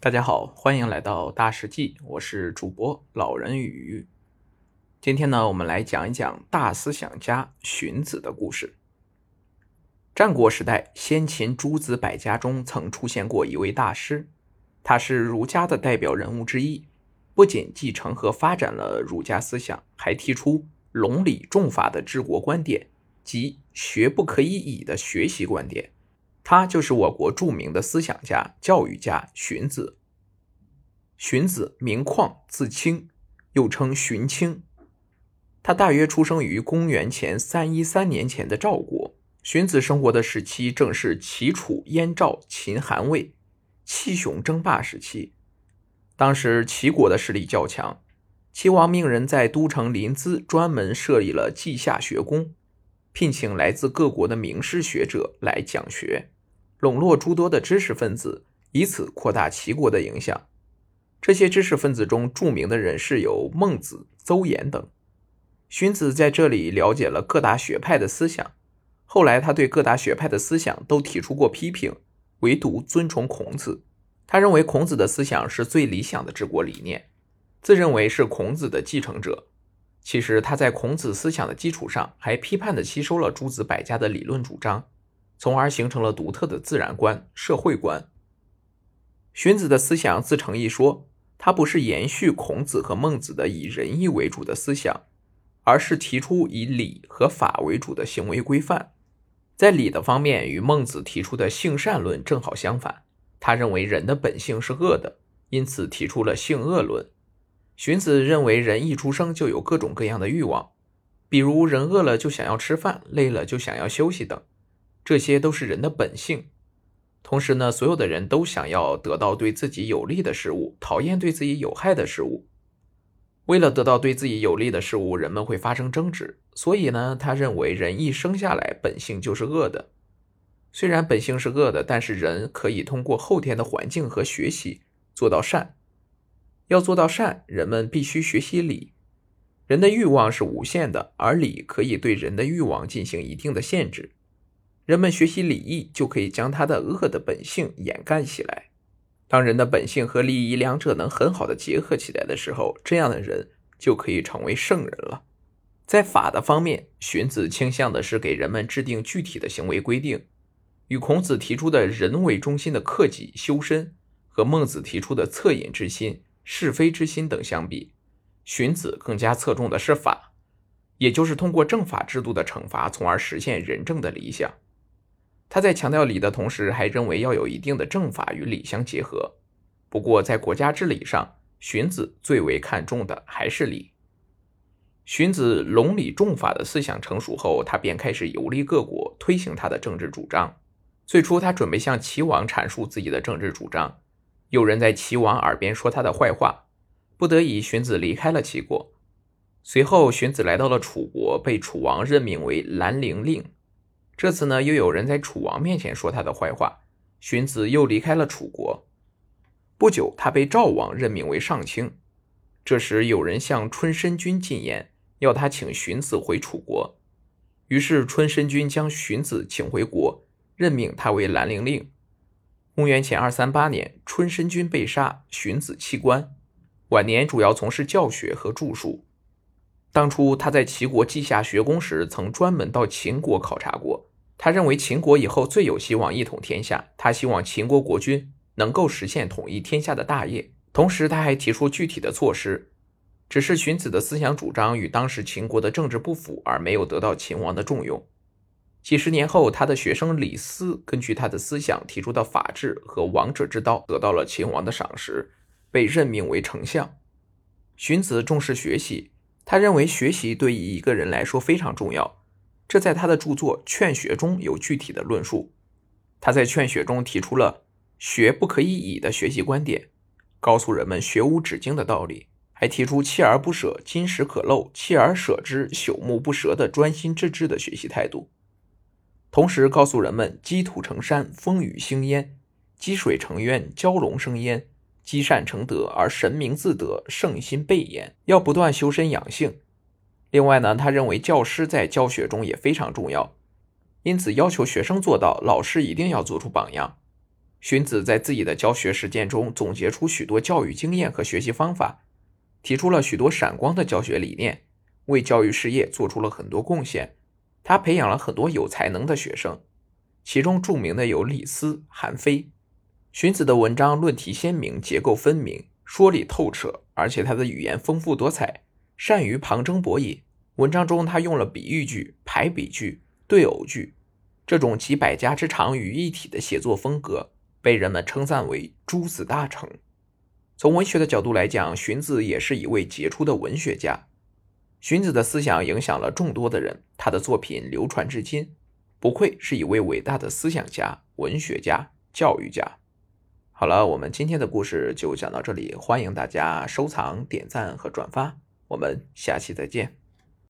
大家好，欢迎来到大世纪，我是主播老人与今天呢，我们来讲一讲大思想家荀子的故事。战国时代，先秦诸子百家中曾出现过一位大师，他是儒家的代表人物之一，不仅继承和发展了儒家思想，还提出隆礼重法的治国观点及学不可以已的学习观点。他就是我国著名的思想家、教育家荀子。荀子名况，字卿，又称荀卿。他大约出生于公元前三一三年前的赵国。荀子生活的时期正是齐楚燕赵秦韩魏七雄争霸时期。当时齐国的势力较强，齐王命人在都城临淄专门设立了稷下学宫，聘请来自各国的名师学者来讲学。笼络诸多的知识分子，以此扩大齐国的影响。这些知识分子中著名的人士有孟子、邹衍等。荀子在这里了解了各大学派的思想。后来，他对各大学派的思想都提出过批评，唯独尊崇孔子。他认为孔子的思想是最理想的治国理念，自认为是孔子的继承者。其实，他在孔子思想的基础上，还批判地吸收了诸子百家的理论主张。从而形成了独特的自然观、社会观。荀子的思想自成一说，他不是延续孔子和孟子的以仁义为主的思想，而是提出以礼和法为主的行为规范。在礼的方面，与孟子提出的性善论正好相反。他认为人的本性是恶的，因此提出了性恶论。荀子认为人一出生就有各种各样的欲望，比如人饿了就想要吃饭，累了就想要休息等。这些都是人的本性，同时呢，所有的人都想要得到对自己有利的事物，讨厌对自己有害的事物。为了得到对自己有利的事物，人们会发生争执。所以呢，他认为人一生下来本性就是恶的。虽然本性是恶的，但是人可以通过后天的环境和学习做到善。要做到善，人们必须学习礼。人的欲望是无限的，而礼可以对人的欲望进行一定的限制。人们学习礼义，就可以将他的恶的本性掩盖起来。当人的本性和礼仪两者能很好的结合起来的时候，这样的人就可以成为圣人了。在法的方面，荀子倾向的是给人们制定具体的行为规定，与孔子提出的人为中心的克己修身和孟子提出的恻隐之心、是非之心等相比，荀子更加侧重的是法，也就是通过政法制度的惩罚，从而实现仁政的理想。他在强调礼的同时，还认为要有一定的政法与礼相结合。不过，在国家治理上，荀子最为看重的还是礼。荀子隆理重法的思想成熟后，他便开始游历各国，推行他的政治主张。最初，他准备向齐王阐述自己的政治主张，有人在齐王耳边说他的坏话，不得已，荀子离开了齐国。随后，荀子来到了楚国，被楚王任命为兰陵令。这次呢，又有人在楚王面前说他的坏话，荀子又离开了楚国。不久，他被赵王任命为上卿。这时，有人向春申君进言，要他请荀子回楚国。于是，春申君将荀子请回国，任命他为兰陵令。公元前二三八年，春申君被杀，荀子弃官。晚年主要从事教学和著述。当初他在齐国稷下学宫时，曾专门到秦国考察过。他认为秦国以后最有希望一统天下，他希望秦国国君能够实现统一天下的大业。同时，他还提出具体的措施。只是荀子的思想主张与当时秦国的政治不符，而没有得到秦王的重用。几十年后，他的学生李斯根据他的思想提出的法治和王者之道，得到了秦王的赏识，被任命为丞相。荀子重视学习，他认为学习对于一个人来说非常重要。这在他的著作《劝学》中有具体的论述。他在《劝学》中提出了“学不可以已”的学习观点，告诉人们学无止境的道理，还提出“锲而不舍，金石可镂；锲而舍之，朽木不折”的专心致志的学习态度。同时告诉人们“积土成山，风雨兴焉；积水成渊，蛟龙生焉；积善成德，而神明自得，圣心备焉”，要不断修身养性。另外呢，他认为教师在教学中也非常重要，因此要求学生做到，老师一定要做出榜样。荀子在自己的教学实践中总结出许多教育经验和学习方法，提出了许多闪光的教学理念，为教育事业做出了很多贡献。他培养了很多有才能的学生，其中著名的有李斯、韩非。荀子的文章论题鲜明，结构分明，说理透彻，而且他的语言丰富多彩，善于旁征博引。文章中他用了比喻句、排比句、对偶句，这种集百家之长于一体的写作风格。被人们称赞为诸子大成。从文学的角度来讲，荀子也是一位杰出的文学家。荀子的思想影响了众多的人，他的作品流传至今，不愧是一位伟大的思想家、文学家、教育家。好了，我们今天的故事就讲到这里，欢迎大家收藏、点赞和转发，我们下期再见。